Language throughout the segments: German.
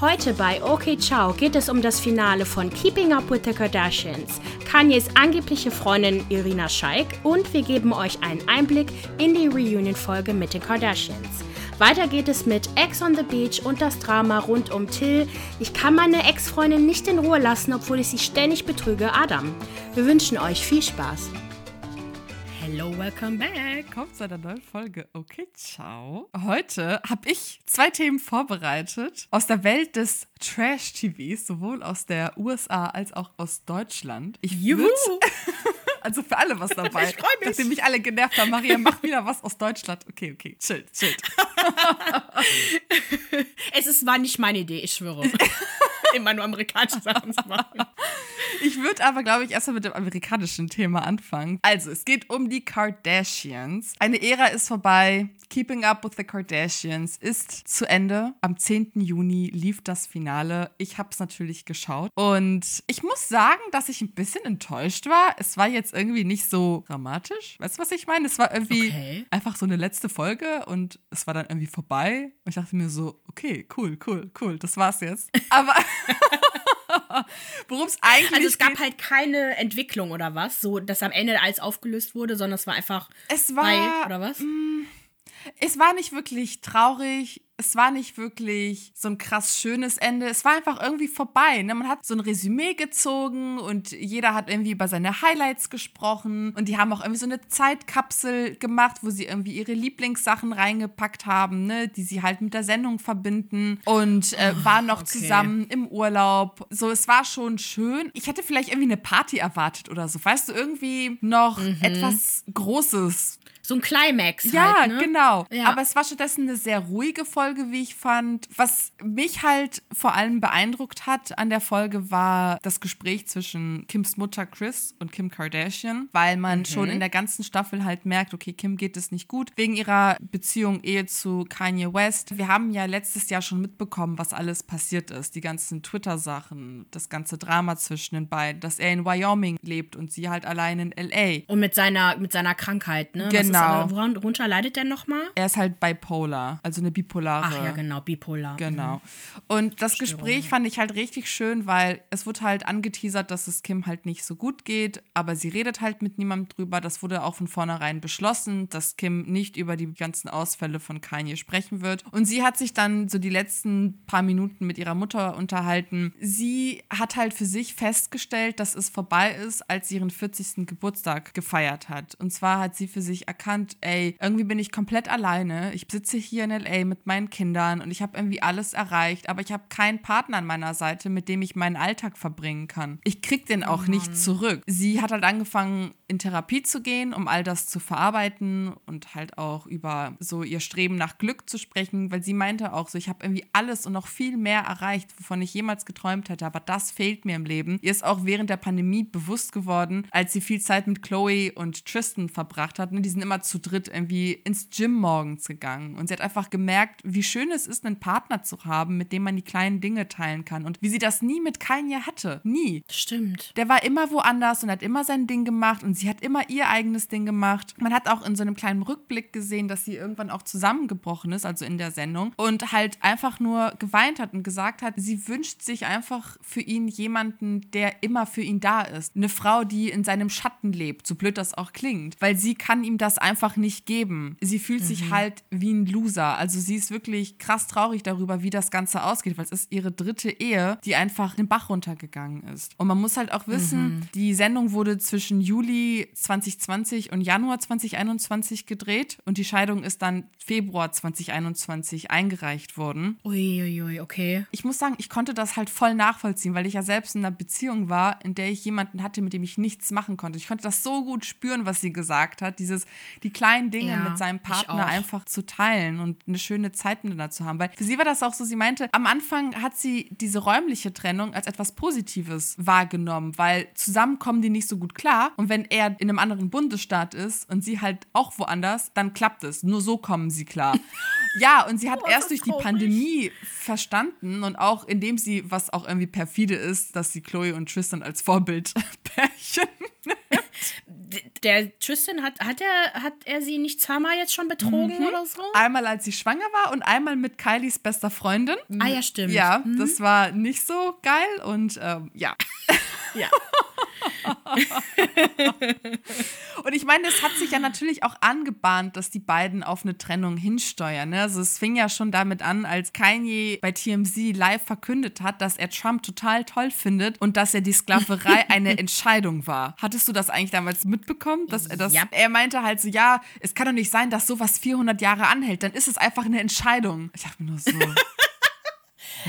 Heute bei OK Ciao geht es um das Finale von Keeping Up with the Kardashians, Kanyes angebliche Freundin Irina Scheik und wir geben euch einen Einblick in die Reunion-Folge mit den Kardashians. Weiter geht es mit Ex on the Beach und das Drama rund um Till. Ich kann meine Ex-Freundin nicht in Ruhe lassen, obwohl ich sie ständig betrüge, Adam. Wir wünschen euch viel Spaß. Hello, welcome back. Kommt zu einer neuen Folge. Okay, ciao. Heute habe ich zwei Themen vorbereitet aus der Welt des Trash-TVs, sowohl aus der USA als auch aus Deutschland. Ich würde Also für alle was dabei. Ich freue mich. Nachdem mich alle genervt haben, Maria, mach wieder was aus Deutschland. Okay, okay, chill, chill. es ist, war nicht meine Idee, ich schwöre. Immer nur amerikanische Sachen zu machen. Ich würde aber, glaube ich, erstmal mit dem amerikanischen Thema anfangen. Also, es geht um die Kardashians. Eine Ära ist vorbei. Keeping Up with the Kardashians ist zu Ende. Am 10. Juni lief das Finale. Ich habe es natürlich geschaut. Und ich muss sagen, dass ich ein bisschen enttäuscht war. Es war jetzt irgendwie nicht so dramatisch. Weißt du, was ich meine? Es war irgendwie Okay. einfach so eine letzte Folge und es war dann irgendwie vorbei. Und ich dachte mir so, okay, cool, cool, cool, das war's jetzt. Aber worum es eigentlich Also es gab halt keine Entwicklung oder was, so dass am Ende alles aufgelöst wurde, sondern es war einfach es war, bei, oder was? Es war nicht wirklich traurig. Es war nicht wirklich so ein krass schönes Ende. Es war einfach irgendwie vorbei. Ne? Man hat so ein Resümee gezogen und jeder hat irgendwie über seine Highlights gesprochen. Und die haben auch irgendwie so eine Zeitkapsel gemacht, wo sie irgendwie ihre Lieblingssachen reingepackt haben, ne? die sie halt mit der Sendung verbinden. Und äh, waren noch okay. zusammen im Urlaub. So, es war schon schön. Ich hätte vielleicht irgendwie eine Party erwartet oder so. Weißt du, irgendwie noch etwas Großes, So ein Climax ja, halt, ne? genau. Ja. Aber es war stattdessen eine sehr ruhige Folge, wie ich fand. Was mich halt vor allem beeindruckt hat an der Folge war das Gespräch zwischen Kims Mutter Chris und Kim Kardashian, weil man schon in der ganzen Staffel halt merkt, okay, Kim geht es nicht gut wegen ihrer Beziehung Ehe zu Kanye West. Wir haben ja letztes Jahr schon mitbekommen, was alles passiert ist. Die ganzen Twitter-Sachen, das ganze Drama zwischen den beiden, dass er in Wyoming lebt und sie halt allein in L.A. Und mit seiner, mit seiner Krankheit, ne? Genau. Aber, woran- worunter leidet der nochmal? Er ist halt bipolar, also eine bipolare. Ach ja, genau, bipolar. Genau. Und das Gespräch fand ich halt richtig schön, weil es wurde halt angeteasert, dass es Kim halt nicht so gut geht, aber sie redet halt mit niemandem drüber. Das wurde auch von vornherein beschlossen, dass Kim nicht über die ganzen Ausfälle von Kanye sprechen wird. Und sie hat sich dann so die letzten paar Minuten mit ihrer Mutter unterhalten. Sie hat halt für sich festgestellt, dass es vorbei ist, als sie ihren 40. Geburtstag gefeiert hat. Und zwar hat sie für sich erkannt, ey, irgendwie bin ich komplett alleine. Ich sitze hier in LA mit meinen Kindern und ich habe irgendwie alles erreicht, aber ich habe keinen Partner an meiner Seite, mit dem ich meinen Alltag verbringen kann. Ich krieg den auch nicht zurück. Sie hat halt angefangen, in Therapie zu gehen, um all das zu verarbeiten und halt auch über so ihr Streben nach Glück zu sprechen, weil sie meinte auch so, ich habe irgendwie alles und noch viel mehr erreicht, wovon ich jemals geträumt hätte, aber das fehlt mir im Leben. Ihr ist auch während der Pandemie bewusst geworden, als sie viel Zeit mit Chloe und Tristan verbracht hat. Ne? Die sind immer zu dritt irgendwie ins Gym morgens gegangen und sie hat einfach gemerkt, wie schön es ist, einen Partner zu haben, mit dem man die kleinen Dinge teilen kann und wie sie das nie mit Kanye hatte. Nie. Stimmt. Der war immer woanders und hat immer sein Ding gemacht und sie hat immer ihr eigenes Ding gemacht. Man hat auch in so einem kleinen Rückblick gesehen, dass sie irgendwann auch zusammengebrochen ist, also in der Sendung, und halt einfach nur geweint hat und gesagt hat, sie wünscht sich einfach für ihn jemanden, der immer für ihn da ist. Eine Frau, die in seinem Schatten lebt, so blöd das auch klingt, weil sie kann ihm das einfach nicht geben. Sie fühlt sich halt wie ein Loser. Also sie ist wirklich krass traurig darüber, wie das Ganze ausgeht, weil es ist ihre dritte Ehe, die einfach den Bach runtergegangen ist. Und man muss halt auch wissen, die Sendung wurde zwischen Juli 2020 und Januar 2021 gedreht und die Scheidung ist dann Februar 2021 eingereicht worden. Uiuiui, okay. Ich muss sagen, ich konnte das halt voll nachvollziehen, weil ich ja selbst in einer Beziehung war, in der ich jemanden hatte, mit dem ich nichts machen konnte. Ich konnte das so gut spüren, was sie gesagt hat, dieses die kleinen Dinge Ja, mit seinem Partner einfach zu teilen und eine schöne Zeit miteinander zu haben. Weil für sie war das auch so, sie meinte, am Anfang hat sie diese räumliche Trennung als etwas Positives wahrgenommen, weil zusammen kommen die nicht so gut klar und wenn er in einem anderen Bundesstaat ist und sie halt auch woanders, dann klappt es. Nur so kommen sie klar. Ja, und sie hat Oh, erst durch die. Pandemie verstanden und auch indem sie, was auch irgendwie perfide ist, dass sie Chloe und Tristan als Vorbildpärchen D- Der Tristan hat, hat er, hat er sie nicht zweimal jetzt schon betrogen mhm. oder so? Einmal, als sie schwanger war und einmal mit Kylies bester Freundin. Ah ja, stimmt. Ja, mhm. das war nicht so geil und ähm, ja. Ja. und ich meine, es hat sich ja natürlich auch angebahnt, dass die beiden auf eine Trennung hinsteuern. Ne? Also es fing ja schon damit an, als Kanye bei TMZ live verkündet hat, dass er Trump total toll findet und dass er die Sklaverei eine Entscheidung war. Hattest du das eigentlich damals mitbekommen? Dass er, das, ja. er meinte halt so, ja, es kann doch nicht sein, dass sowas 400 Jahre anhält. Dann ist es einfach eine Entscheidung. Ich dachte mir nur so...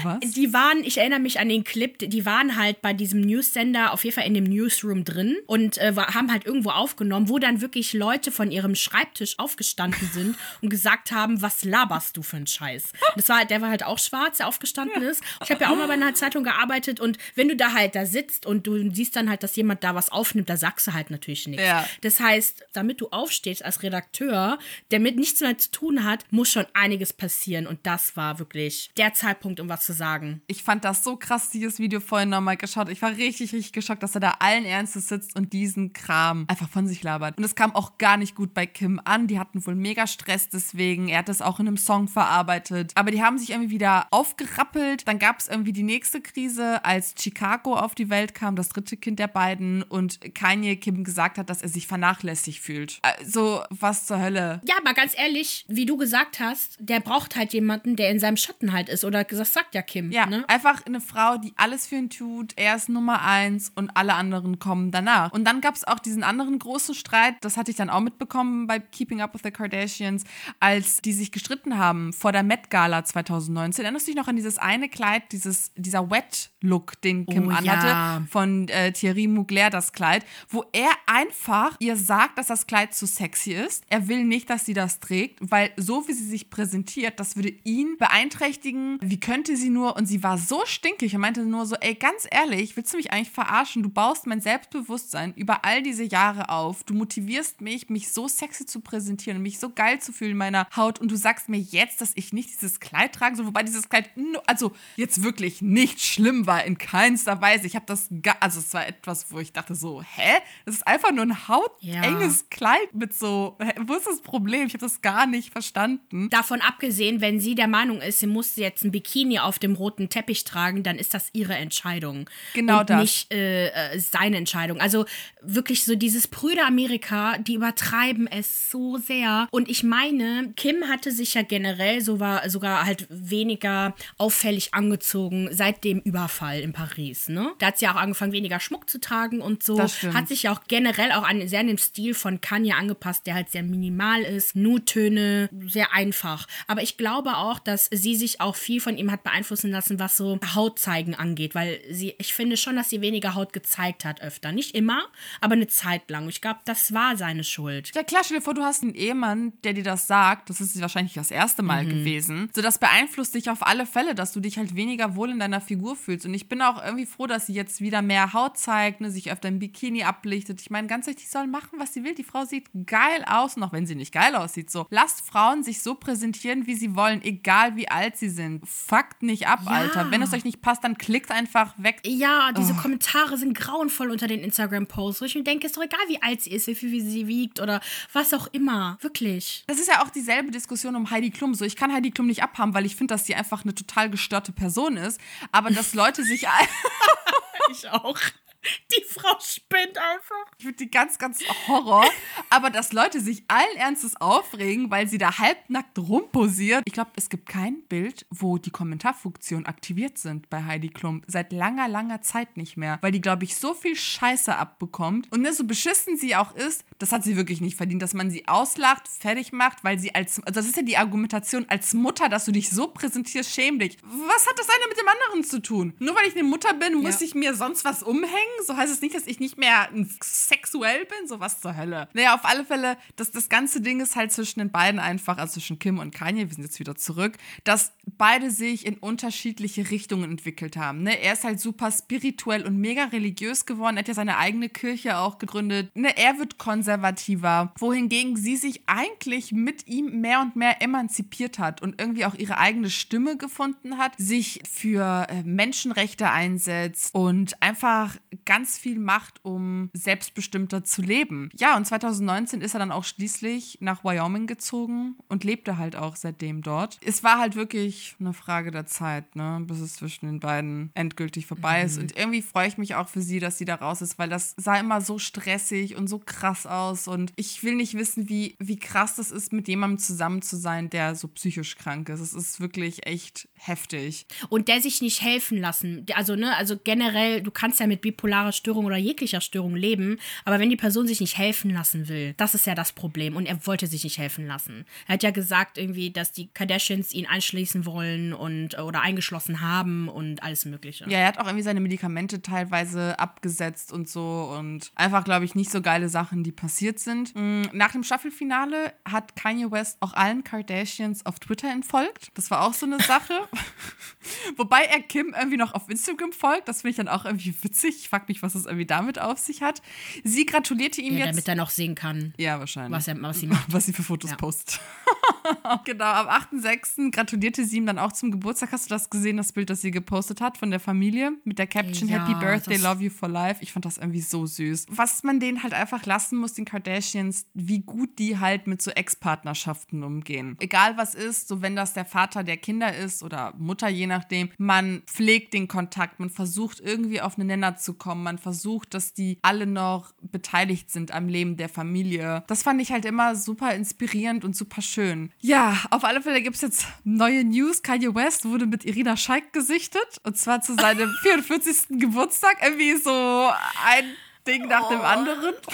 Was? Die waren, ich erinnere mich an den Clip, die waren halt bei diesem News-Sender auf jeden Fall in dem Newsroom drin und äh, haben halt irgendwo aufgenommen, wo dann wirklich Leute von ihrem Schreibtisch aufgestanden sind und gesagt haben, was laberst du für einen Scheiß? Das war, der war halt auch schwarz, der aufgestanden ist. Ich habe ja auch mal bei einer Zeitung gearbeitet und wenn du da halt da sitzt und du siehst dann halt, dass jemand da was aufnimmt, da sagst du halt natürlich nichts. Ja. Das heißt, damit du aufstehst als Redakteur, der mit nichts mehr zu tun hat, muss schon einiges passieren und das war wirklich der Zeitpunkt, um was zu sagen. Ich fand das so krass, dieses Video vorhin nochmal geschaut. Ich war richtig, richtig geschockt, dass er da allen Ernstes sitzt und diesen Kram einfach von sich labert. Und es kam auch gar nicht gut bei Kim an. Die hatten wohl mega Stress deswegen. Er hat das auch in einem Song verarbeitet. Aber die haben sich irgendwie wieder aufgerappelt. Dann gab es irgendwie die nächste Krise, als Chicago auf die Welt kam, das dritte Kind der beiden. Und Kanye Kim gesagt hat, dass er sich vernachlässigt fühlt. Also, was zur Hölle? Ja, aber ganz ehrlich, wie du gesagt hast, der braucht halt jemanden, der in seinem Schatten halt ist. Oder das sagt ja Kim. Ja, ne? einfach eine Frau, die alles für ihn tut. Er ist Nummer eins und alle anderen kommen danach. Und dann gab es auch diesen anderen großen Streit, das hatte ich dann auch mitbekommen bei Keeping Up with the Kardashians, als die sich gestritten haben vor der Met Gala 2019. Erinnerst du dich noch an dieses eine Kleid, dieses, dieser Wet-Look, den Kim oh, anhatte, ja. von äh, Thierry Mugler, das Kleid, wo er einfach ihr sagt, dass das Kleid zu sexy ist. Er will nicht, dass sie das trägt, weil so wie sie sich präsentiert, das würde ihn beeinträchtigen. Wie könnte sie sie nur und sie war so stinkig und meinte nur so, ey, ganz ehrlich, willst du mich eigentlich verarschen? Du baust mein Selbstbewusstsein über all diese Jahre auf. Du motivierst mich, mich so sexy zu präsentieren und mich so geil zu fühlen in meiner Haut und du sagst mir jetzt, dass ich nicht dieses Kleid tragen soll, wobei dieses Kleid, also jetzt wirklich nicht schlimm war, in keinster Weise. Ich habe das, also es war etwas, wo ich dachte so, hä? Das ist einfach nur ein hautenges ja. Kleid mit so, wo ist das Problem? Ich habe das gar nicht verstanden. Davon abgesehen, wenn sie der Meinung ist, sie musste jetzt ein Bikini auf auf dem roten Teppich tragen, dann ist das ihre Entscheidung. Genau und das. Nicht äh, äh, seine Entscheidung. Also wirklich so dieses Brüder Amerika, die übertreiben es so sehr. Und ich meine, Kim hatte sich ja generell so war, sogar halt weniger auffällig angezogen seit dem Überfall in Paris. Ne? Da hat sie ja auch angefangen, weniger Schmuck zu tragen und so. Hat sich ja auch generell auch an, sehr an den Stil von Kanye angepasst, der halt sehr minimal ist. Nuttöne, sehr einfach. Aber ich glaube auch, dass sie sich auch viel von ihm hat beeinflusst beeinflussen lassen, was so Hautzeigen angeht, weil sie, ich finde schon, dass sie weniger Haut gezeigt hat öfter. Nicht immer, aber eine Zeit lang. Ich glaube, das war seine Schuld. Ja klar, stell dir vor, du hast einen Ehemann, der dir das sagt. Das ist wahrscheinlich das erste Mal mhm. gewesen. So, das beeinflusst dich auf alle Fälle, dass du dich halt weniger wohl in deiner Figur fühlst. Und ich bin auch irgendwie froh, dass sie jetzt wieder mehr Haut zeigt, ne, sich öfter im Bikini ablichtet. Ich meine, ganz ehrlich, die soll machen, was sie will. Die Frau sieht geil aus, noch wenn sie nicht geil aussieht. So, lasst Frauen sich so präsentieren, wie sie wollen, egal wie alt sie sind. Fuckt nicht nicht ab, ja. Alter. Wenn es euch nicht passt, dann klickt einfach weg. Ja, diese oh. Kommentare sind grauenvoll unter den Instagram-Posts, wo ich mir denke, ist doch egal, wie alt sie ist, wie viel sie wiegt oder was auch immer. Wirklich. Das ist ja auch dieselbe Diskussion um Heidi Klum. So, ich kann Heidi Klum nicht abhaben, weil ich finde, dass sie einfach eine total gestörte Person ist. Aber dass Leute sich. ich auch. Die Frau spinnt einfach. Ich finde die ganz, ganz Horror. Aber dass Leute sich allen Ernstes aufregen, weil sie da halbnackt rumposiert. Ich glaube, es gibt kein Bild, wo die Kommentarfunktion aktiviert sind bei Heidi Klum. Seit langer, langer Zeit nicht mehr. Weil die, glaube ich, so viel Scheiße abbekommt. Und ne, so beschissen sie auch ist, das hat sie wirklich nicht verdient, dass man sie auslacht, fertig macht, weil sie als. Also das ist ja die Argumentation als Mutter, dass du dich so präsentierst, schäm dich. Was hat das eine mit dem anderen zu tun? Nur weil ich eine Mutter bin, muss ja. ich mir sonst was umhängen? So heißt es nicht, dass ich nicht mehr sexuell bin? So was zur Hölle. Naja, auf alle Fälle, das, das ganze Ding ist halt zwischen den beiden einfach, also zwischen Kim und Kanye, wir sind jetzt wieder zurück, dass beide sich in unterschiedliche Richtungen entwickelt haben. Ne? Er ist halt super spirituell und mega religiös geworden. Er hat ja seine eigene Kirche auch gegründet. Ne? Er wird konservativer, wohingegen sie sich eigentlich mit ihm mehr und mehr emanzipiert hat und irgendwie auch ihre eigene Stimme gefunden hat, sich für äh, Menschenrechte einsetzt und einfach ganz viel macht, um selbstbestimmter zu leben. Ja, und 2019 ist er dann auch schließlich nach Wyoming gezogen und lebte halt auch seitdem dort. Es war halt wirklich eine Frage der Zeit, ne, bis es zwischen den beiden endgültig vorbei mhm. ist. Und irgendwie freue ich mich auch für sie, dass sie da raus ist, weil das sah immer so stressig und so krass aus. Und ich will nicht wissen, wie, wie krass das ist, mit jemandem zusammen zu sein, der so psychisch krank ist. Es ist wirklich echt heftig. Und der sich nicht helfen lassen. Also, ne, also generell, du kannst ja mit bipolarer Störung oder jeglicher Störung leben, aber wenn die Person sich nicht helfen lassen will, das ist ja das Problem. Und er wollte sich nicht helfen lassen. Er hat ja gesagt, irgendwie, dass die Kardashians ihn einschließen wollen und oder eingeschlossen haben und alles Mögliche. Ja, er hat auch irgendwie seine Medikamente teilweise abgesetzt und so und einfach, glaube ich, nicht so geile Sachen, die passiert sind. Mm, nach dem Staffelfinale hat Kanye West auch allen Kardashians auf Twitter entfolgt. Das war auch so eine Sache. Wobei er Kim irgendwie noch auf Instagram folgt. Das finde ich dann auch irgendwie witzig. Ich frage mich, was das irgendwie damit auf sich hat. Sie gratulierte ihm ja, jetzt. Damit er noch sehen kann. Ja, wahrscheinlich. Was, er, was sie macht. Was sie für Fotos ja. postet. genau, am 8.6. gratulierte sie ihm dann auch zum Geburtstag. Hast du das gesehen, das Bild, das sie gepostet hat von der Familie mit der Caption ja, Happy Birthday, Love You for Life? Ich fand das irgendwie so süß. Was man denen halt einfach lassen muss, den Kardashians, wie gut die halt mit so Ex-Partnerschaften umgehen. Egal was ist, so wenn das der Vater der Kinder ist oder Mutter, je nachdem, man pflegt den Kontakt, man versucht irgendwie auf einen Nenner zu kommen, man versucht, dass die alle noch beteiligt sind am Leben der Familie. Das fand ich halt immer super inspirierend und super schön. Ja, auf alle Fälle gibt es jetzt neue News. Kanye West wurde mit Irina Scheik gesichtet und zwar zu seinem 44. Geburtstag. Irgendwie so ein Ding nach dem anderen.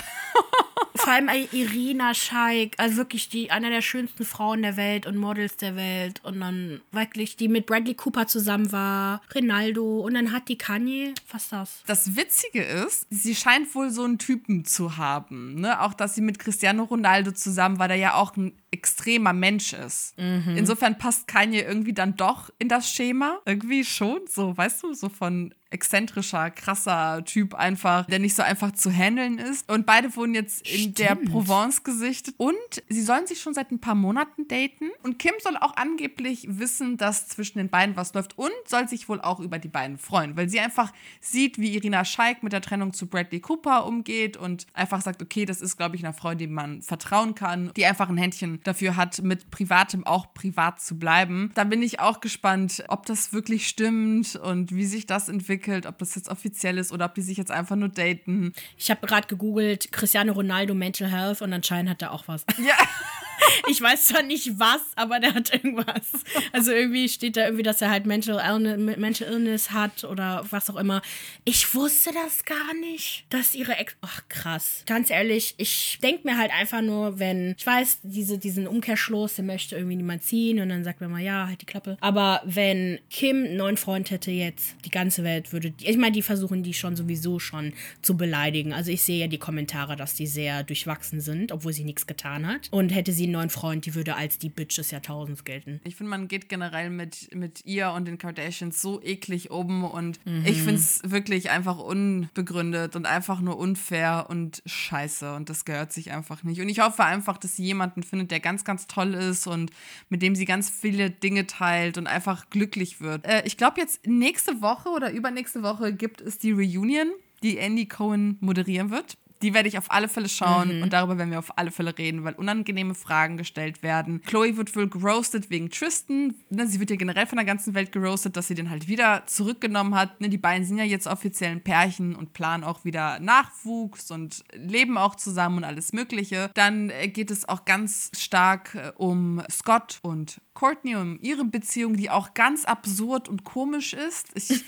Vor allem Irina Scheik, also wirklich die eine der schönsten Frauen der Welt und Models der Welt und dann wirklich die mit Bradley Cooper zusammen war, Rinaldo und dann hat die Kanye, was das? Das Witzige ist, sie scheint wohl so einen Typen zu haben, ne? Auch dass sie mit Cristiano Ronaldo zusammen war, der ja auch ein extremer Mensch ist. Mhm. Insofern passt Kanye irgendwie dann doch in das Schema. Irgendwie schon, so, weißt du, so von exzentrischer, krasser Typ einfach, der nicht so einfach zu handeln ist. Und beide wurden jetzt in Stimmt. der Provence gesichtet. Und sie sollen sich schon seit ein paar Monaten daten. Und Kim soll auch angeblich wissen, dass zwischen den beiden was läuft und soll sich wohl auch über die beiden freuen, weil sie einfach sieht, wie Irina Scheik mit der Trennung zu Bradley Cooper umgeht und einfach sagt, okay, das ist, glaube ich, eine Frau, die man vertrauen kann, die einfach ein Händchen dafür hat, mit Privatem auch privat zu bleiben. Da bin ich auch gespannt, ob das wirklich stimmt und wie sich das entwickelt, ob das jetzt offiziell ist oder ob die sich jetzt einfach nur daten. Ich habe gerade gegoogelt, Cristiano Ronaldo Mental Health und anscheinend hat er auch was. Ja. ich weiß zwar nicht was, aber der hat irgendwas. Also irgendwie steht da irgendwie, dass er halt Mental Illness, Mental Illness hat oder was auch immer. Ich wusste das gar nicht, dass ihre Ex. Ach krass. Ganz ehrlich, ich denke mir halt einfach nur, wenn ich weiß, diese, diesen Umkehrschluss, der möchte irgendwie niemand ziehen und dann sagt man mal, ja, halt die Klappe. Aber wenn Kim einen neuen Freund hätte jetzt, die ganze Welt würde. Ich meine, die versuchen die schon sowieso schon zu beleidigen. Also ich sehe ja die Kommentare, dass die sehr durchwachsen sind, obwohl sie nichts getan hat. Und hätte sie einen neuen Freund, die würde als die Bitch des Jahrtausends gelten. Ich finde, man geht generell mit, mit ihr und den Kardashians so eklig um und mhm. ich finde es wirklich einfach unbegründet und einfach nur unfair und scheiße und das gehört sich einfach nicht. Und ich hoffe einfach, dass sie jemanden findet, der ganz, ganz toll ist und mit dem sie ganz viele Dinge teilt und einfach glücklich wird. Äh, ich glaube, jetzt nächste Woche oder übernächste Woche gibt es die Reunion, die Andy Cohen moderieren wird die werde ich auf alle Fälle schauen mhm. und darüber werden wir auf alle Fälle reden, weil unangenehme Fragen gestellt werden. Chloe wird wohl geroastet wegen Tristan. Ne, sie wird ja generell von der ganzen Welt geroastet, dass sie den halt wieder zurückgenommen hat. Ne, die beiden sind ja jetzt offiziell ein Pärchen und planen auch wieder Nachwuchs und leben auch zusammen und alles Mögliche. Dann äh, geht es auch ganz stark äh, um Scott und Courtney, um ihre Beziehung, die auch ganz absurd und komisch ist. Ich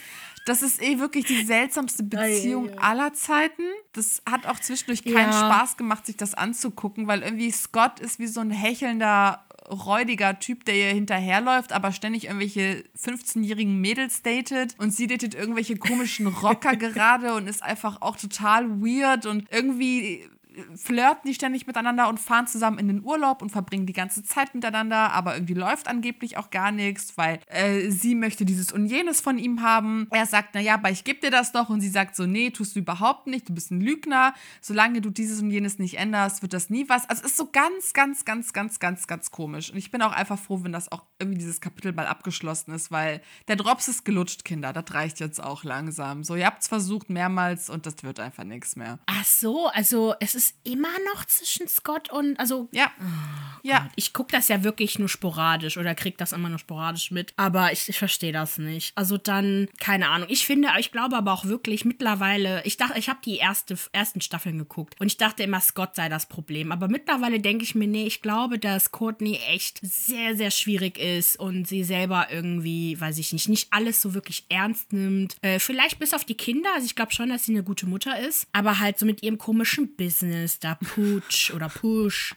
Das ist eh wirklich die seltsamste Beziehung aller Zeiten. Das hat auch zwischendurch keinen ja. Spaß gemacht, sich das anzugucken, weil irgendwie Scott ist wie so ein hechelnder räudiger Typ, der ihr hinterherläuft, aber ständig irgendwelche 15-jährigen Mädels datet und sie datet irgendwelche komischen Rocker gerade und ist einfach auch total weird und irgendwie flirten die ständig miteinander und fahren zusammen in den Urlaub und verbringen die ganze Zeit miteinander, aber irgendwie läuft angeblich auch gar nichts, weil äh, sie möchte dieses und jenes von ihm haben. Er sagt, naja, aber ich gebe dir das doch und sie sagt so, nee, tust du überhaupt nicht, du bist ein Lügner. Solange du dieses und jenes nicht änderst, wird das nie was. Also es ist so ganz, ganz, ganz, ganz, ganz, ganz komisch. Und ich bin auch einfach froh, wenn das auch irgendwie dieses Kapitel mal abgeschlossen ist, weil der Drops ist gelutscht, Kinder. Das reicht jetzt auch langsam. So, ihr habt es versucht mehrmals und das wird einfach nichts mehr. Ach so, also es ist immer noch zwischen Scott und, also. Ja. Oh ja. Ich gucke das ja wirklich nur sporadisch oder krieg das immer nur sporadisch mit. Aber ich, ich verstehe das nicht. Also dann, keine Ahnung. Ich finde, ich glaube aber auch wirklich mittlerweile, ich dachte, ich habe die erste, ersten Staffeln geguckt und ich dachte immer, Scott sei das Problem. Aber mittlerweile denke ich mir, nee, ich glaube, dass Courtney echt sehr, sehr schwierig ist und sie selber irgendwie, weiß ich nicht, nicht alles so wirklich ernst nimmt. Äh, vielleicht bis auf die Kinder. Also ich glaube schon, dass sie eine gute Mutter ist. Aber halt so mit ihrem komischen Business, da Pooch oder Push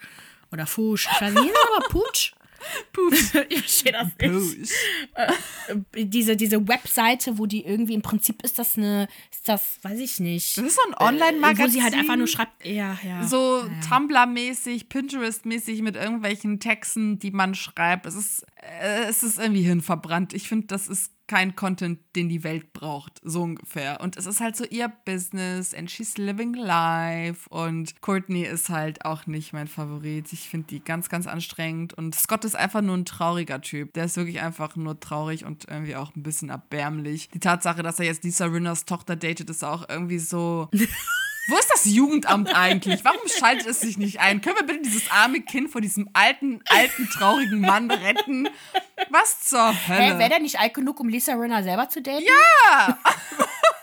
oder Fusch. Ich weiß nicht, aber Pooch. Push. ich verstehe das nicht. Äh, diese, diese Webseite, wo die irgendwie im Prinzip ist das eine, ist das, weiß ich nicht. Das ist so ein Online-Magazin. Wo sie halt einfach nur schreibt, ja, ja. So ja. Tumblr-mäßig, Pinterest-mäßig mit irgendwelchen Texten, die man schreibt. Es ist, äh, es ist irgendwie hinverbrannt. Ich finde, das ist kein Content, den die Welt braucht, so ungefähr. Und es ist halt so ihr Business and she's living life. Und Courtney ist halt auch nicht mein Favorit. Ich finde die ganz, ganz anstrengend. Und Scott ist einfach nur ein trauriger Typ. Der ist wirklich einfach nur traurig und irgendwie auch ein bisschen erbärmlich. Die Tatsache, dass er jetzt Lisa Rinners Tochter datet, ist auch irgendwie so. Wo ist das Jugendamt eigentlich? Warum schaltet es sich nicht ein? Können wir bitte dieses arme Kind vor diesem alten, alten, traurigen Mann retten? Was zur Hölle? Hä, wäre der nicht alt genug, um Lisa Rinna selber zu daten? Ja!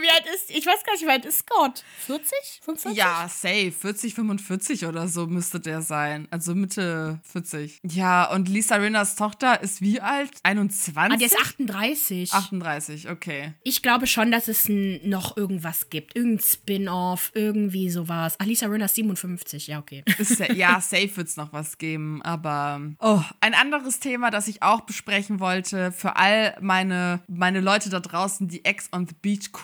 Wie alt ist, ich weiß gar nicht, wie alt ist Scott? 40? 45? Ja, safe. 40, 45 oder so müsste der sein. Also Mitte 40. Ja, und Lisa Rinners Tochter ist wie alt? 21? Ah, der ist 38. 38, okay. Ich glaube schon, dass es noch irgendwas gibt. Irgendein Spin-off, irgendwie sowas. Ah, Lisa Rinna ist 57, ja, okay. Ist, ja, safe wird es noch was geben. Aber, oh, ein anderes Thema, das ich auch besprechen wollte, für all meine, meine Leute da draußen, die Ex on the Beach gucken,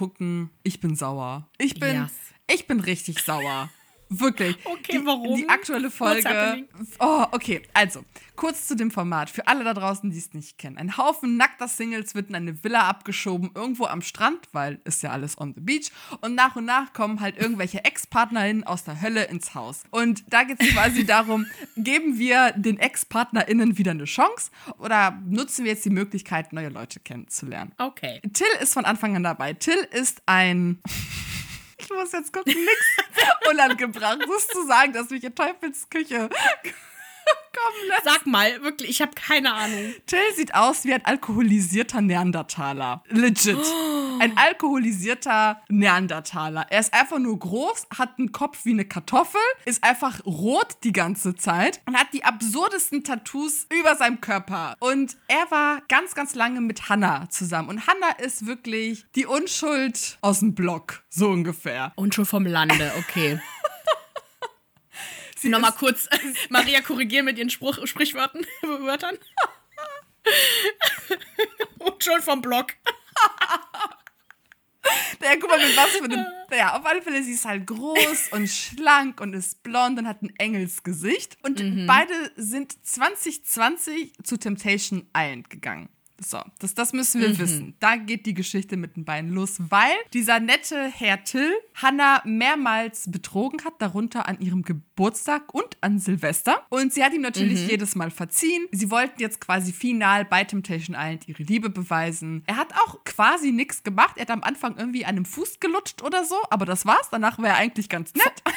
ich bin sauer. Ich bin, Yes. ich bin richtig sauer. Wirklich. Okay, die, warum? Die aktuelle Folge. Oh, okay. Also, kurz zu dem Format. Für alle da draußen, die es nicht kennen. Ein Haufen nackter Singles wird in eine Villa abgeschoben, irgendwo am Strand, weil ist ja alles on the beach. Und nach und nach kommen halt irgendwelche Ex-PartnerInnen aus der Hölle ins Haus. Und da geht es quasi darum, geben wir den Ex-PartnerInnen wieder eine Chance oder nutzen wir jetzt die Möglichkeit, neue Leute kennenzulernen? Okay. Till ist von Anfang an dabei. Till ist ein. Ich muss jetzt gucken, nix unangebrachtes zu sagen, dass mich in Teufelsküche kommen lässt. Sag mal, wirklich, ich habe keine Ahnung. Till sieht aus wie ein alkoholisierter Neandertaler. Legit. Ein alkoholisierter Neandertaler. Er ist einfach nur groß, hat einen Kopf wie eine Kartoffel, ist einfach rot die ganze Zeit und hat die absurdesten Tattoos über seinem Körper. Und er war ganz, ganz lange mit Hannah zusammen. Und Hannah ist wirklich die Unschuld aus dem Block, so ungefähr. Und schon vom Lande, okay. Nochmal kurz, Maria korrigieren mit ihren Spruch, Sprichwörtern. Wörtern. Und schon vom Block. Ja, guck mal, mit was für einem. Ja, auf alle Fälle, sie ist halt groß und schlank und ist blond und hat ein Engelsgesicht. Und beide sind 2020 zu Temptation Island gegangen. So, das, das müssen wir wissen. Da geht die Geschichte mit den beiden los, weil dieser nette Herr Till Hannah mehrmals betrogen hat, darunter an ihrem Geburtstag und an Silvester. Und sie hat ihm natürlich jedes Mal verziehen. Sie wollten jetzt quasi final bei Temptation Island ihre Liebe beweisen. Er hat auch quasi nichts gemacht. Er hat am Anfang irgendwie an einem Fuß gelutscht oder so, aber das war's. Danach war er eigentlich ganz nett.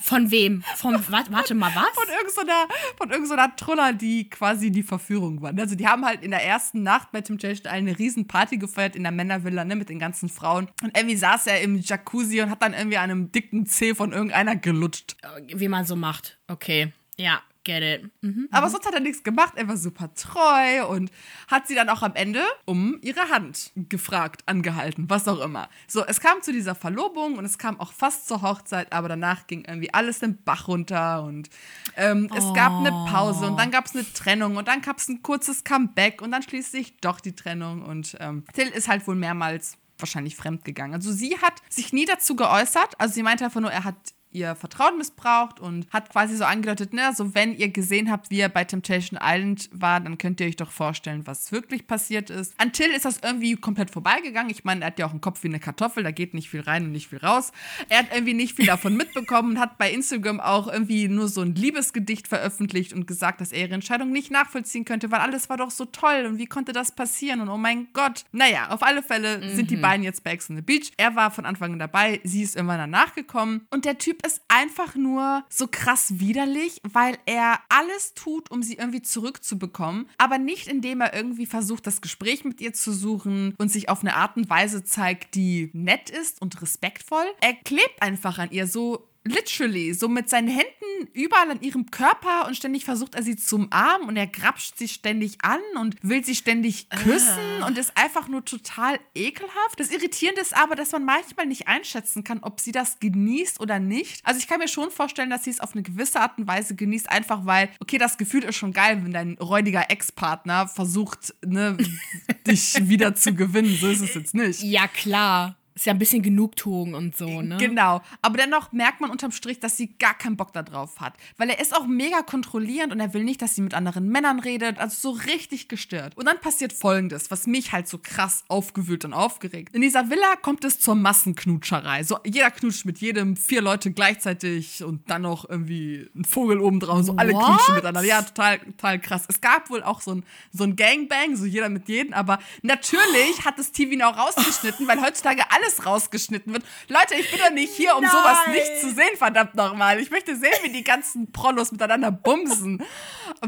Von wem? Von, warte, mal, was? Von irgendeiner, von irgendeiner Truller, die quasi die Verführung war. Also die haben halt in der ersten Nacht bei Temptation Island eine riesen Party gefeiert in der Männervilla, ne, mit den ganzen Frauen. Und irgendwie saß er im Jacuzzi und hat dann irgendwie an einem dicken Zeh von irgendeiner gelutscht. Wie man so macht. Okay. Ja, get it. Mhm. Aber sonst hat er nichts gemacht. Er war super treu und hat sie dann auch am Ende um ihre Hand gefragt, angehalten, was auch immer. So, es kam zu dieser Verlobung und es kam auch fast zur Hochzeit, aber danach ging irgendwie alles den Bach runter und ähm, es gab eine Pause und dann gab es eine Trennung und dann gab es ein kurzes Comeback und dann schließlich doch die Trennung und ähm, Till ist halt wohl mehrmals wahrscheinlich fremd gegangen. Also sie hat sich nie dazu geäußert. Also sie meinte einfach nur, er hat ihr Vertrauen missbraucht und hat quasi so angedeutet, ne, so wenn ihr gesehen habt, wie er bei Temptation Island war, dann könnt ihr euch doch vorstellen, was wirklich passiert ist. An Till ist das irgendwie komplett vorbeigegangen. Ich meine, er hat ja auch einen Kopf wie eine Kartoffel, da geht nicht viel rein und nicht viel raus. Er hat irgendwie nicht viel davon mitbekommen und hat bei Instagram auch irgendwie nur so ein Liebesgedicht veröffentlicht und gesagt, dass er ihre Entscheidung nicht nachvollziehen könnte, weil alles war doch so toll und wie konnte das passieren und oh mein Gott. Naja, auf alle Fälle mhm. sind die mhm. beiden jetzt bei Ex on the Beach. Er war von Anfang an dabei, sie ist irgendwann danach gekommen und der Typ ist einfach nur so krass widerlich, weil er alles tut, um sie irgendwie zurückzubekommen, aber nicht indem er irgendwie versucht, das Gespräch mit ihr zu suchen und sich auf eine Art und Weise zeigt, die nett ist und respektvoll. Er klebt einfach an ihr so literally, so mit seinen Händen überall an ihrem Körper und ständig versucht er sie zu umarmen und er grapscht sie ständig an und will sie ständig küssen uh. und ist einfach nur total ekelhaft. Das Irritierende ist aber, dass man manchmal nicht einschätzen kann, ob sie das genießt oder nicht. Also ich kann mir schon vorstellen, dass sie es auf eine gewisse Art und Weise genießt, einfach weil, okay, das Gefühl ist schon geil, wenn dein räudiger Ex-Partner versucht, ne, dich wieder zu gewinnen. So ist es jetzt nicht. Ja, klar. Ist ja ein bisschen Genugtuung und so, ne? Genau. Aber dennoch merkt man unterm Strich, dass sie gar keinen Bock darauf hat. Weil er ist auch mega kontrollierend und er will nicht, dass sie mit anderen Männern redet. Also so richtig gestört. Und dann passiert Folgendes, was mich halt so krass aufgewühlt und aufgeregt. In dieser Villa kommt es zur Massenknutscherei. So jeder knutscht mit jedem, vier Leute gleichzeitig und dann noch irgendwie ein Vogel oben drauf. So alle What? knutschen miteinander. Ja, total, total krass. Es gab wohl auch so ein, so ein Gangbang, so jeder mit jedem. Aber natürlich hat das TV noch rausgeschnitten, weil heutzutage alle alles rausgeschnitten wird. Leute, ich bin doch nicht hier, um Nein. sowas nicht zu sehen, verdammt nochmal. Ich möchte sehen, wie die ganzen Prollos miteinander bumsen.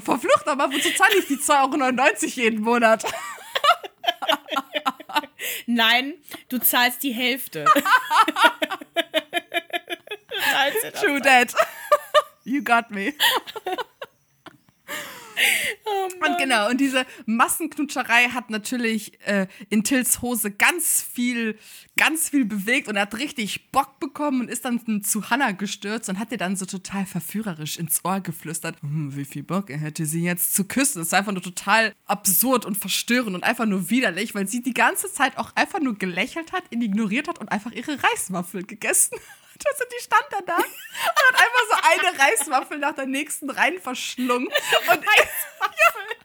Verflucht aber, wozu zahle ich die 2,99 Euro jeden Monat? Nein, du zahlst die Hälfte. True that. You got me. Oh und genau, und diese Massenknutscherei hat natürlich äh, in Tills Hose ganz viel, ganz viel bewegt und hat richtig Bock bekommen und ist dann zu Hannah gestürzt und hat ihr dann so total verführerisch ins Ohr geflüstert, hm, wie viel Bock er hätte, sie jetzt zu küssen. Das ist einfach nur total absurd und verstörend und einfach nur widerlich, weil sie die ganze Zeit auch einfach nur gelächelt hat, ihn ignoriert hat und einfach ihre Reiswaffel gegessen das und die stand da da und hat einfach so eine Reiswaffel nach der nächsten rein verschlungen. Und Reiswaffel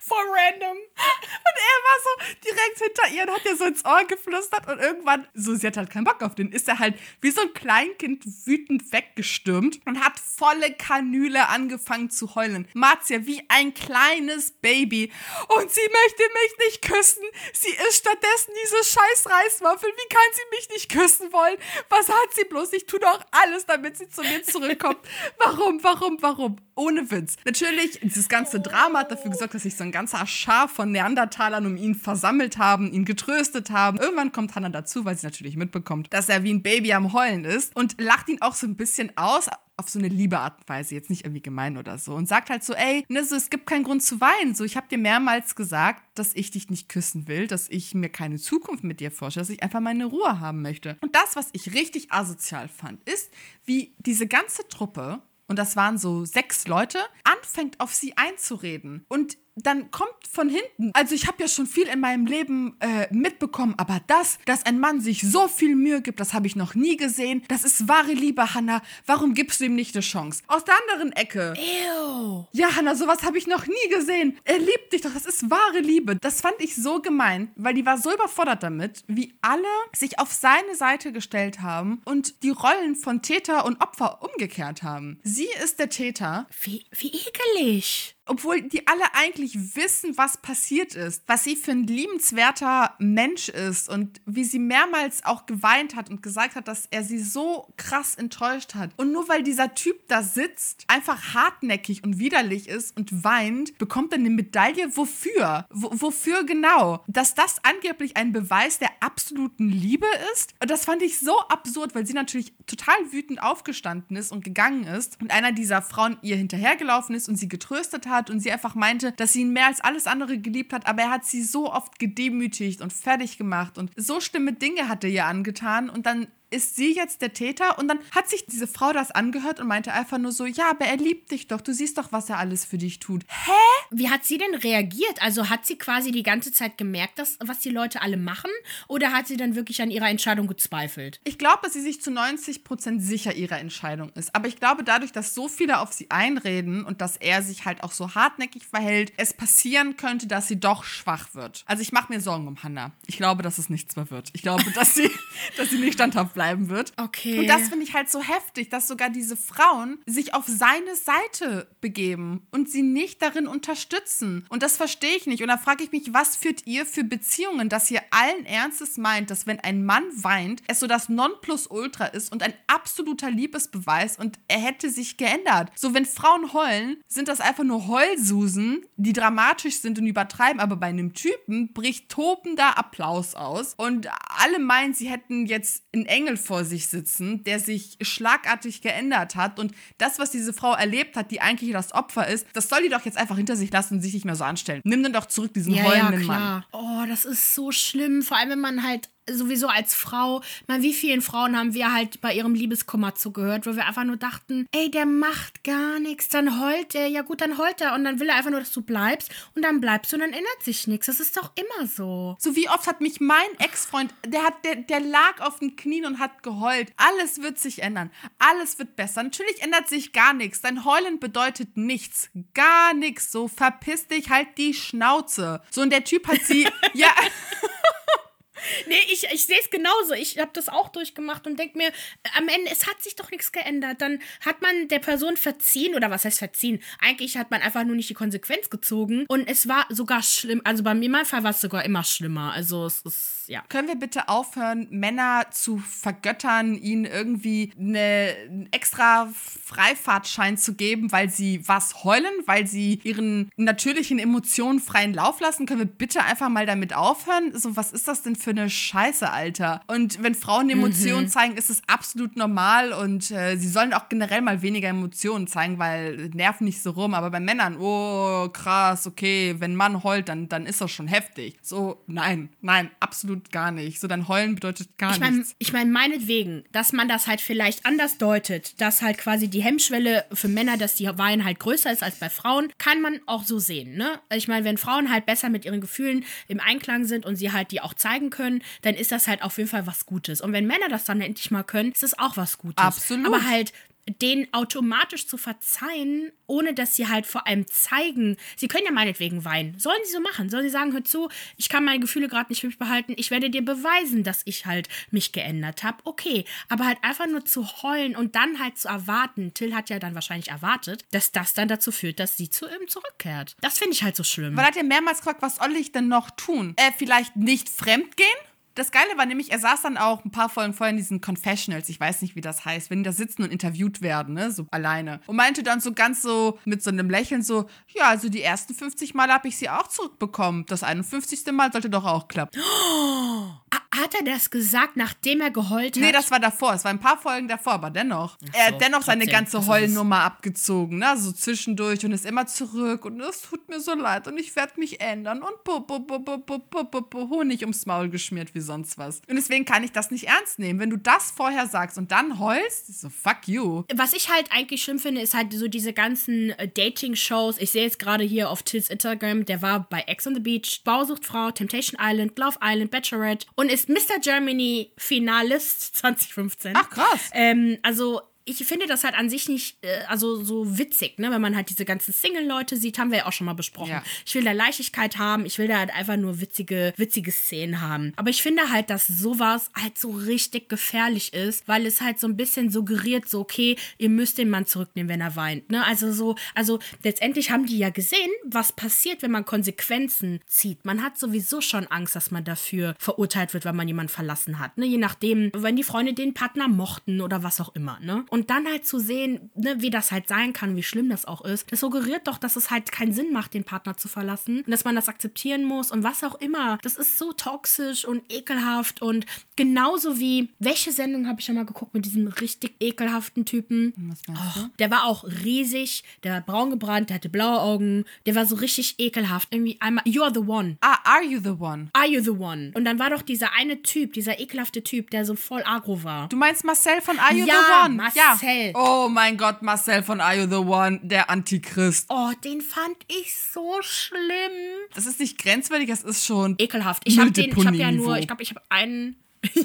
for random. Und er war so direkt hinter ihr und hat ihr so ins Ohr geflüstert und irgendwann, so sie hat halt keinen Bock auf den, ist er halt wie so ein Kleinkind wütend weggestürmt und hat volle Kanüle angefangen zu heulen. Marzia wie ein kleines Baby und sie möchte mich nicht küssen. Sie ist stattdessen diese scheiß Reiswaffel. Wie kann sie mich nicht küssen wollen? Was hat sie bloß? Ich tue doch alles, damit sie zu mir zurückkommt. Warum, warum, warum? Ohne Witz. Natürlich, dieses ganze Drama hat dafür gesorgt, dass sich so ein ganzer Schar von Neandertalern um ihn versammelt haben, ihn getröstet haben. Irgendwann kommt Hannah dazu, weil sie natürlich mitbekommt, dass er wie ein Baby am Heulen ist und lacht ihn auch so ein bisschen aus, auf so eine liebe Art und Weise, jetzt nicht irgendwie gemein oder so. Und sagt halt so, ey, ne, so, es gibt keinen Grund zu weinen. So, ich habe dir mehrmals gesagt, dass ich dich nicht küssen will, dass ich mir keine Zukunft mit dir vorstelle, dass ich einfach meine Ruhe haben möchte. Und das, was ich richtig asozial fand, ist, wie diese ganze Truppe und das waren so sechs Leute, anfängt auf sie einzureden. Und dann kommt von hinten, also ich habe ja schon viel in meinem Leben äh, mitbekommen, aber das, dass ein Mann sich so viel Mühe gibt, das habe ich noch nie gesehen. Das ist wahre Liebe, Hannah. Warum gibst du ihm nicht eine Chance? Aus der anderen Ecke. Ew. Ja, Hannah, sowas habe ich noch nie gesehen. Er liebt dich doch, das ist wahre Liebe. Das fand ich so gemein, weil die war so überfordert damit, wie alle sich auf seine Seite gestellt haben und die Rollen von Täter und Opfer umgekehrt haben. Sie ist der Täter. Wie, wie ekelig obwohl die alle eigentlich wissen, was passiert ist, was sie für ein liebenswerter Mensch ist und wie sie mehrmals auch geweint hat und gesagt hat, dass er sie so krass enttäuscht hat. Und nur weil dieser Typ da sitzt, einfach hartnäckig und widerlich ist und weint, bekommt er eine Medaille. Wofür? W wofür genau? Dass das angeblich ein Beweis der absoluten Liebe ist? Und das fand ich so absurd, weil sie natürlich total wütend aufgestanden ist und gegangen ist und einer dieser Frauen ihr hinterhergelaufen ist und sie getröstet hat hat und sie einfach meinte, dass sie ihn mehr als alles andere geliebt hat, aber er hat sie so oft gedemütigt und fertig gemacht und so schlimme Dinge hat er ihr angetan und dann ist sie jetzt der Täter? Und dann hat sich diese Frau das angehört und meinte einfach nur so, ja, aber er liebt dich doch, du siehst doch, was er alles für dich tut. Hä? Wie hat sie denn reagiert? Also hat sie quasi die ganze Zeit gemerkt, dass, was die Leute alle machen? Oder hat sie dann wirklich an ihrer Entscheidung gezweifelt? Ich glaube, dass sie sich zu 90 Prozent sicher ihrer Entscheidung ist. Aber ich glaube, dadurch, dass so viele auf sie einreden und dass er sich halt auch so hartnäckig verhält, es passieren könnte, dass sie doch schwach wird. Also ich mache mir Sorgen um Hannah. Ich glaube, dass es nichts mehr wird. Ich glaube, dass sie, dass sie nicht standhaft bleiben wird. Okay. Und das finde ich halt so heftig, dass sogar diese Frauen sich auf seine Seite begeben und sie nicht darin unterstützen. Und das verstehe ich nicht. Und da frage ich mich, was führt ihr für Beziehungen, dass ihr allen Ernstes meint, dass wenn ein Mann weint, es so das Nonplusultra ist und ein absoluter Liebesbeweis und er hätte sich geändert. So, wenn Frauen heulen, sind das einfach nur Heulsusen, die dramatisch sind und übertreiben. Aber bei einem Typen bricht tobender Applaus aus und alle meinen, sie hätten jetzt einen Engel vor sich sitzen, der sich schlagartig geändert hat. Und das, was diese Frau erlebt hat, die eigentlich das Opfer ist, das soll die doch jetzt einfach hinter sich lassen und sich nicht mehr so anstellen. Nimm dann doch zurück diesen Ja, ja, heulenden klar. Mann. Oh, das ist so schlimm. Vor allem, wenn man halt sowieso als Frau, mal wie vielen Frauen haben wir halt bei ihrem Liebeskummer zugehört, wo wir einfach nur dachten, ey, der macht gar nichts, dann heult er, ja gut, dann heult er und dann will er einfach nur, dass du bleibst und dann bleibst du und dann ändert sich nichts. Das ist doch immer so. So wie oft hat mich mein Ex-Freund, der hat, der, der lag auf den Knien und hat geheult. Alles wird sich ändern. Alles wird besser. Natürlich ändert sich gar nichts. Dein Heulen bedeutet nichts. Gar nichts. So verpiss dich halt die Schnauze. So und der Typ hat sie, ja, Nee, ich, ich sehe es genauso. Ich habe das auch durchgemacht und denke mir, äh, am Ende, es hat sich doch nichts geändert. Dann hat man der Person verziehen, oder was heißt verziehen? Eigentlich hat man einfach nur nicht die Konsequenz gezogen. Und es war sogar schlimm. Also bei mir, in meinem Fall war es sogar immer schlimmer. Also es ist, ja. Können wir bitte aufhören, Männer zu vergöttern, ihnen irgendwie eine, einen extra Freifahrtschein zu geben, weil sie was heulen, weil sie ihren natürlichen Emotionen freien Lauf lassen? Können wir bitte einfach mal damit aufhören? So, was ist das denn für eine Scheiße, Alter? Und wenn Frauen Emotionen zeigen, ist es absolut normal und äh, sie sollen auch generell mal weniger Emotionen zeigen, weil nerven nicht so rum. Aber bei Männern, oh, krass, okay, wenn Mann heult, dann, dann ist das schon heftig. So, nein, nein, absolut gar nicht. So, dann heulen bedeutet gar Ich meine, nichts. ich mein, meinetwegen, dass man das halt vielleicht anders deutet, dass halt quasi die Hemmschwelle für Männer, dass die Wein halt größer ist als bei Frauen, kann man auch so sehen, ne? Ich meine, wenn Frauen halt besser mit ihren Gefühlen im Einklang sind und sie halt die auch zeigen können, dann ist das halt auf jeden Fall was Gutes. Und wenn Männer das dann endlich mal können, ist das auch was Gutes. Absolut. Aber halt denen automatisch zu verzeihen, ohne dass sie halt vor allem zeigen, sie können ja meinetwegen weinen. Sollen sie so machen? Sollen sie sagen, hör zu, ich kann meine Gefühle gerade nicht für mich behalten, ich werde dir beweisen, dass ich halt mich geändert habe. Okay, aber halt einfach nur zu heulen und dann halt zu erwarten, Till hat ja dann wahrscheinlich erwartet, dass das dann dazu führt, dass sie zu ihm zurückkehrt. Das finde ich halt so schlimm. Weil er hat ja mehrmals gefragt, was soll ich denn noch tun? Äh, vielleicht nicht fremdgehen? Das Geile war nämlich, er saß dann auch ein paar Folgen vorher in diesen Confessionals, ich weiß nicht, wie das heißt, wenn die da sitzen und interviewt werden, ne, so alleine. Und meinte dann so ganz so mit so einem Lächeln so, ja, also die ersten 50 Mal habe ich sie auch zurückbekommen. Das 51. Mal sollte doch auch klappen. Hat er das gesagt, nachdem er geheult hat? Nee, das war davor. Es war ein paar Folgen davor, aber dennoch. er hat dennoch seine ganze Heulnummer abgezogen, ne? So zwischendurch und ist immer zurück und es tut mir so leid und ich werde mich ändern und Honig ums Maul geschmiert wie sonst was. Und deswegen kann ich das nicht ernst nehmen. Wenn du das vorher sagst und dann heulst, so fuck you. Was ich halt eigentlich schlimm finde, ist halt so diese ganzen äh, Dating-Shows. Ich sehe jetzt gerade hier auf Tills Instagram, der war bei Ex on the Beach, Bausuchtfrau, Temptation Island, Love Island, Bachelorette und ist Mr. Germany Finalist 2015. Ach krass. Ähm, also ich finde das halt an sich nicht, äh, also so witzig, ne? Wenn man halt diese ganzen Single-Leute sieht, haben wir ja auch schon mal besprochen. Ja. Ich will da Leichtigkeit haben, ich will da halt einfach nur witzige, witzige Szenen haben. Aber ich finde halt, dass sowas halt so richtig gefährlich ist, weil es halt so ein bisschen suggeriert, so, okay, ihr müsst den Mann zurücknehmen, wenn er weint. Ne? Also so, also letztendlich haben die ja gesehen, was passiert, wenn man Konsequenzen zieht. Man hat sowieso schon Angst, dass man dafür verurteilt wird, wenn man jemanden verlassen hat. Ne? Je nachdem, wenn die Freunde den Partner mochten oder was auch immer. Ne? Und Und dann halt zu sehen, ne, wie das halt sein kann, wie schlimm das auch ist, das suggeriert doch, dass es halt keinen Sinn macht, den Partner zu verlassen und dass man das akzeptieren muss und was auch immer. Das ist so toxisch und ekelhaft und genauso wie, welche Sendung habe ich schon mal geguckt mit diesem richtig ekelhaften Typen? Was meinst du? Oh, der war auch riesig, der war braun gebrannt, der hatte blaue Augen, der war so richtig ekelhaft. Irgendwie einmal, you're the one. Ah, Are You the One? Are you the one? Und dann war doch dieser eine Typ, dieser ekelhafte Typ, der so voll agro war. Du meinst Marcel von Are You Ja, the One? Marcel. Ja. Oh mein Gott, Marcel von Are You the One, der Antichrist. Oh, den fand ich so schlimm. Das ist nicht grenzwertig, das ist schon. Ekelhaft. Ich habe den, ich habe ja nur, ich glaube, ich habe einen.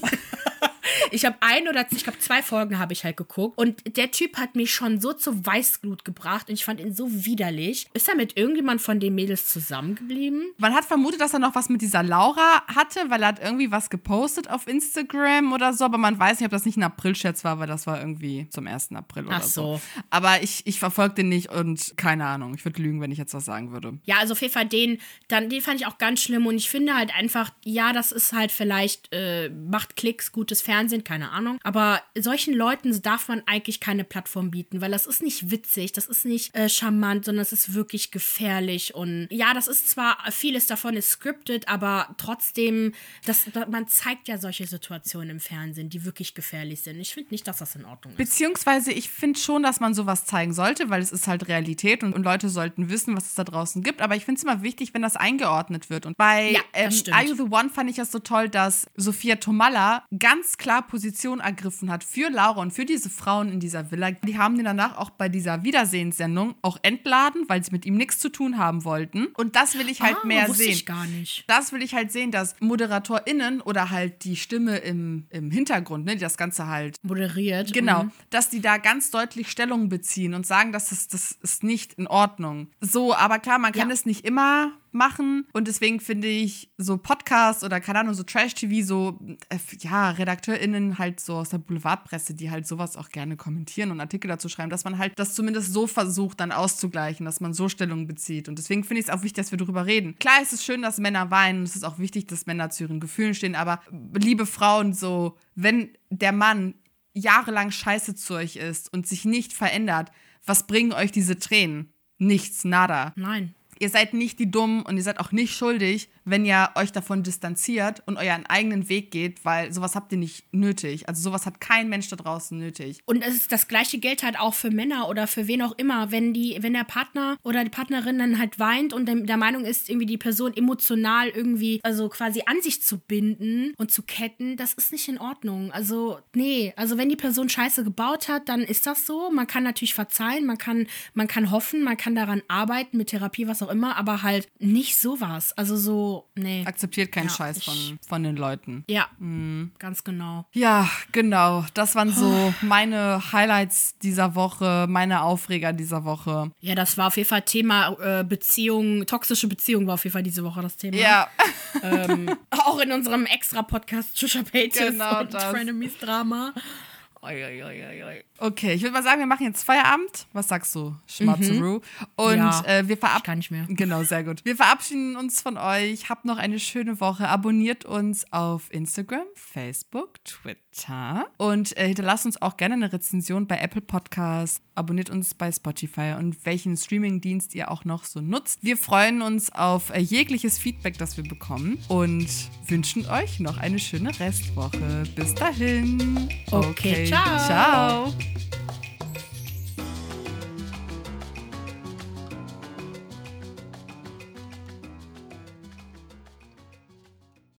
ich habe ein oder ich glaube zwei Folgen habe ich halt geguckt und der Typ hat mich schon so zu Weißglut gebracht und ich fand ihn so widerlich. Ist er mit irgendjemand von den Mädels zusammengeblieben? Man hat vermutet, dass er noch was mit dieser Laura hatte, weil er hat irgendwie was gepostet auf Instagram oder so, aber man weiß nicht, ob das nicht ein April-Scherz war, weil das war irgendwie zum 1. April oder Ach so. Aber ich, ich verfolge den nicht und keine Ahnung. Ich würde lügen, wenn ich jetzt was sagen würde. Ja, also auf jeden Fall den, dann, den fand ich auch ganz schlimm und ich finde halt einfach, ja, das ist halt vielleicht, äh, macht Klicks, gutes Fernsehen, keine Ahnung. Aber solchen Leuten darf man eigentlich keine Plattform bieten, weil das ist nicht witzig, das ist nicht äh, charmant, sondern es ist wirklich gefährlich und ja, das ist zwar, vieles davon ist scripted, aber trotzdem, das, da- man zeigt ja solche Situationen im Fernsehen, die wirklich gefährlich sind. Ich finde nicht, dass das in Ordnung ist. Beziehungsweise ich finde schon, dass man sowas zeigen sollte, weil es ist halt Realität und, und Leute sollten wissen, was es da draußen gibt. Aber ich finde es immer wichtig, wenn das eingeordnet wird. Und bei Ja, ähm. Are You the One fand ich das so toll, dass Sophia Tomalla ganz klar Position ergriffen hat für Laura und für diese Frauen in dieser Villa. Die haben den danach auch bei dieser Wiedersehenssendung auch entladen, weil sie mit ihm nichts zu tun haben wollten. Und das will ich halt Ah, mehr sehen. ich gar nicht. Das will ich halt sehen, dass ModeratorInnen oder halt die Stimme im, im Hintergrund, ne, die das Ganze halt Moderiert. Genau, Mhm. dass die da ganz deutlich Stellung beziehen und sagen, dass das, das ist nicht in Ordnung. So, aber klar, man kann Ja. es nicht immer machen und deswegen finde ich so Podcasts oder keine Ahnung, so Trash-TV, so, äh, ja, RedakteurInnen halt so aus der Boulevardpresse, die halt sowas auch gerne kommentieren und Artikel dazu schreiben, dass man halt das zumindest so versucht, dann auszugleichen, dass man so Stellung bezieht. Und deswegen finde ich es auch wichtig, dass wir darüber reden. Klar ist es schön, dass Männer weinen, es ist auch wichtig, dass Männer zu ihren Gefühlen stehen, aber liebe Frauen, so, wenn der Mann jahrelang scheiße zu euch ist und sich nicht verändert, was bringen euch diese Tränen? Nichts, nada. Nein. Ihr seid nicht die Dummen und ihr seid auch nicht schuldig, wenn ihr euch davon distanziert und euren eigenen Weg geht, weil sowas habt ihr nicht nötig. Also sowas hat kein Mensch da draußen nötig. Und es ist das gleiche gilt halt auch für Männer oder für wen auch immer. Wenn die, wenn der Partner oder die Partnerin dann halt weint und der, der Meinung ist, irgendwie die Person emotional irgendwie, also quasi an sich zu binden und zu ketten, das ist nicht in Ordnung. Also, nee, also wenn die Person Scheiße gebaut hat, dann ist das so. Man kann natürlich verzeihen, man kann, man kann hoffen, man kann daran arbeiten, mit Therapie, was auch immer, aber halt nicht sowas. Also so, nee. Akzeptiert keinen Ja, Scheiß ich- von, von den Leuten. Ja, ganz genau. Ja, genau. Das waren so meine Highlights dieser Woche, meine Aufreger dieser Woche. Ja, das war auf jeden Fall Thema äh, Beziehung, toxische Beziehung war auf jeden Fall diese Woche das Thema. Ja. Auch in unserem Extra-Podcast Trisha Paytas Genau und das. Frenemies Drama. Oi, oi, oi, oi. Okay, ich würde mal sagen, wir machen jetzt Feierabend. Was sagst du, Schmatzeru? Und Ja, äh, wir Ich verabschieden. kann nicht mehr. Genau, sehr gut. Wir verabschieden uns von euch. Habt noch eine schöne Woche. Abonniert uns auf Instagram, Facebook, Twitter und äh, hinterlasst uns auch gerne eine Rezension bei Apple Podcasts. Abonniert uns bei Spotify und welchen Streamingdienst ihr auch noch so nutzt. Wir freuen uns auf äh, jegliches Feedback, das wir bekommen und wünschen euch noch eine schöne Restwoche. Bis dahin. Okay, ciao. Ciao. Thank you.